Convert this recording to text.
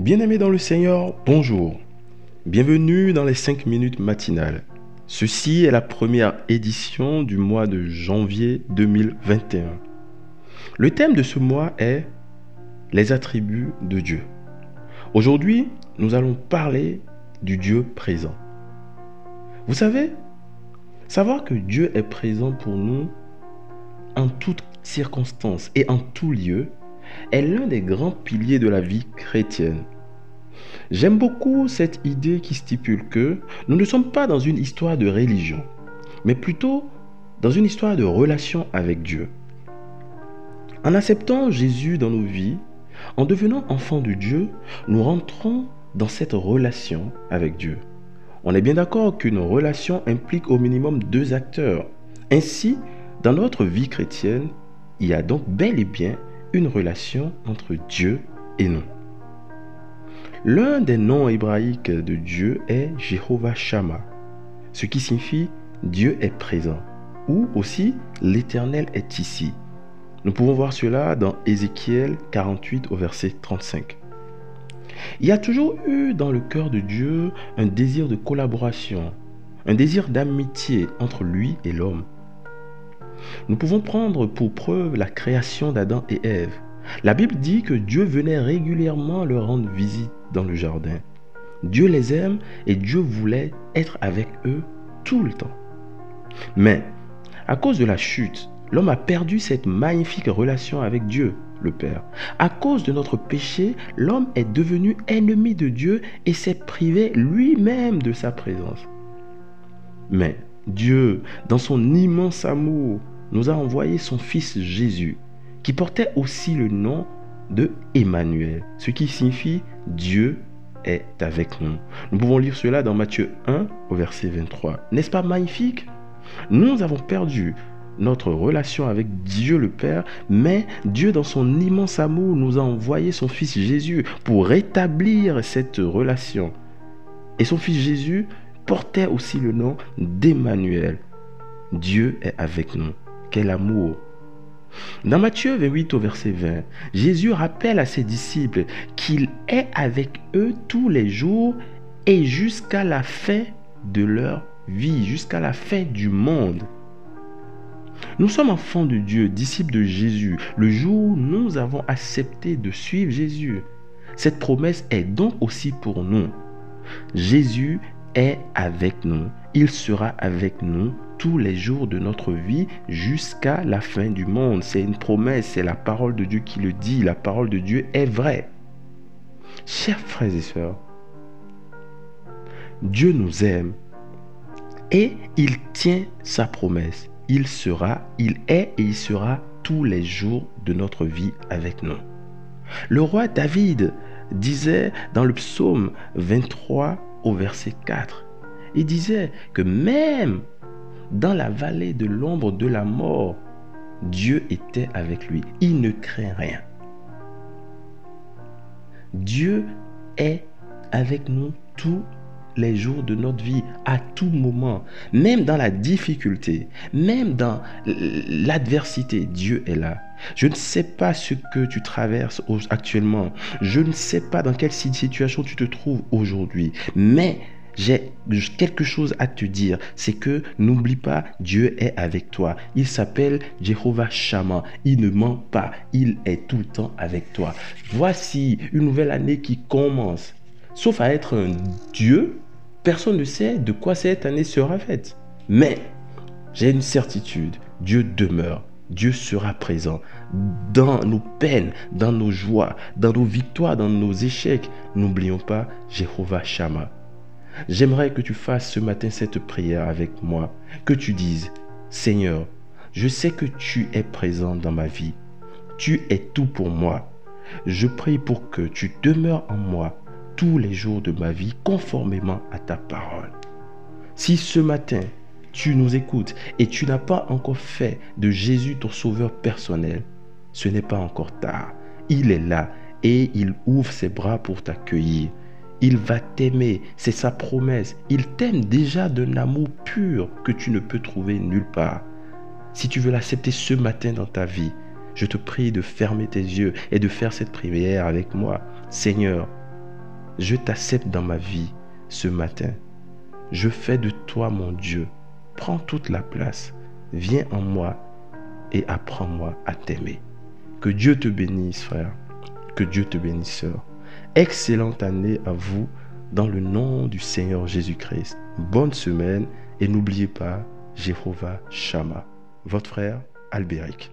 Bien-aimés dans le Seigneur, bonjour. Bienvenue dans les 5 minutes matinales. Ceci est la première édition du mois de janvier 2021. Le thème de ce mois est les attributs de Dieu. Aujourd'hui, nous allons parler du Dieu présent. Vous savez, savoir que Dieu est présent pour nous en toutes circonstances et en tout lieu est l'un des grands piliers de la vie chrétienne. J'aime beaucoup cette idée qui stipule que nous ne sommes pas dans une histoire de religion, mais plutôt dans une histoire de relation avec Dieu. En acceptant Jésus dans nos vies, en devenant enfants de Dieu, nous rentrons dans cette relation avec Dieu. On est bien d'accord qu'une relation implique au minimum deux acteurs. Ainsi, dans notre vie chrétienne, il y a donc bel et bien une relation entre Dieu et nous. L'un des noms hébraïques de Dieu est Jéhovah Shammah, ce qui signifie Dieu est présent, ou aussi l'Éternel est ici. Nous pouvons voir cela dans Ézéchiel 48 au verset 35. Il y a toujours eu dans le cœur de Dieu un désir de collaboration, un désir d'amitié entre lui et l'homme. Nous pouvons prendre pour preuve la création d'Adam et Ève. La Bible dit que Dieu venait régulièrement leur rendre visite dans le jardin. Dieu les aime et Dieu voulait être avec eux tout le temps. Mais à cause de la chute, l'homme a perdu cette magnifique relation avec Dieu, le Père. À cause de notre péché, l'homme est devenu ennemi de Dieu et s'est privé lui-même de sa présence. Mais Dieu, dans son immense amour, nous a envoyé son Fils Jésus, qui portait aussi le nom de Emmanuel, ce qui signifie Dieu est avec nous. Nous pouvons lire cela dans Matthieu 1 au verset 23. N'est-ce pas magnifique? Nous avons perdu notre relation avec Dieu le Père, mais Dieu dans son immense amour nous a envoyé son Fils Jésus pour rétablir cette relation. Et son Fils Jésus portait aussi le nom d'Emmanuel. Dieu est avec nous. Quel amour dans Matthieu 28 au verset 20, Jésus rappelle à ses disciples qu'il est avec eux tous les jours et jusqu'à la fin de leur vie, jusqu'à la fin du monde. Nous sommes enfants de Dieu, disciples de Jésus, le jour où nous avons accepté de suivre Jésus. Cette promesse est donc aussi pour nous. Jésus est avec nous. Il sera avec nous tous les jours de notre vie jusqu'à la fin du monde. C'est une promesse, c'est la parole de Dieu qui le dit. La parole de Dieu est vraie. Chers frères et sœurs, Dieu nous aime et il tient sa promesse. Il sera, il est et il sera tous les jours de notre vie avec nous. Le roi David disait dans le psaume 23 au verset 4. Il disait que même dans la vallée de l'ombre de la mort, Dieu était avec lui. Il ne craint rien. Dieu est avec nous tous les jours de notre vie, à tout moment, même dans la difficulté, même dans l'adversité, Dieu est là. Je ne sais pas ce que tu traverses actuellement. Je ne sais pas dans quelle situation tu te trouves aujourd'hui. Mais j'ai quelque chose à te dire, c'est que n'oublie pas, Dieu est avec toi. Il s'appelle Jehovah Shammah. Il ne ment pas. Il est tout le temps avec toi. Voici une nouvelle année qui commence. Sauf à être un Dieu, personne ne sait de quoi cette année sera faite. Mais j'ai une certitude, Dieu demeure. Dieu sera présent dans nos peines, dans nos joies, dans nos victoires, dans nos échecs. N'oublions pas Jéhovah Shammah. J'aimerais que tu fasses ce matin cette prière avec moi, que tu dises, Seigneur, je sais que tu es présent dans ma vie. Tu es tout pour moi. Je prie pour que tu demeures en moi tous les jours de ma vie conformément à ta parole. Si ce matin, tu nous écoutes et tu n'as pas encore fait de Jésus ton sauveur personnel, ce n'est pas encore tard. Il est là et il ouvre ses bras pour t'accueillir. Il va t'aimer, c'est sa promesse. Il t'aime déjà d'un amour pur que tu ne peux trouver nulle part. Si tu veux l'accepter ce matin dans ta vie, je te prie de fermer tes yeux et de faire cette prière avec moi. Seigneur, je t'accepte dans ma vie ce matin. Je fais de toi mon Dieu. Prends toute la place. Viens en moi et apprends-moi à t'aimer. Que Dieu te bénisse, frère. Que Dieu te bénisse, sœur. Excellente année à vous dans le nom du Seigneur Jésus-Christ. Bonne semaine et n'oubliez pas Jéhovah Shama. Votre frère Albéric.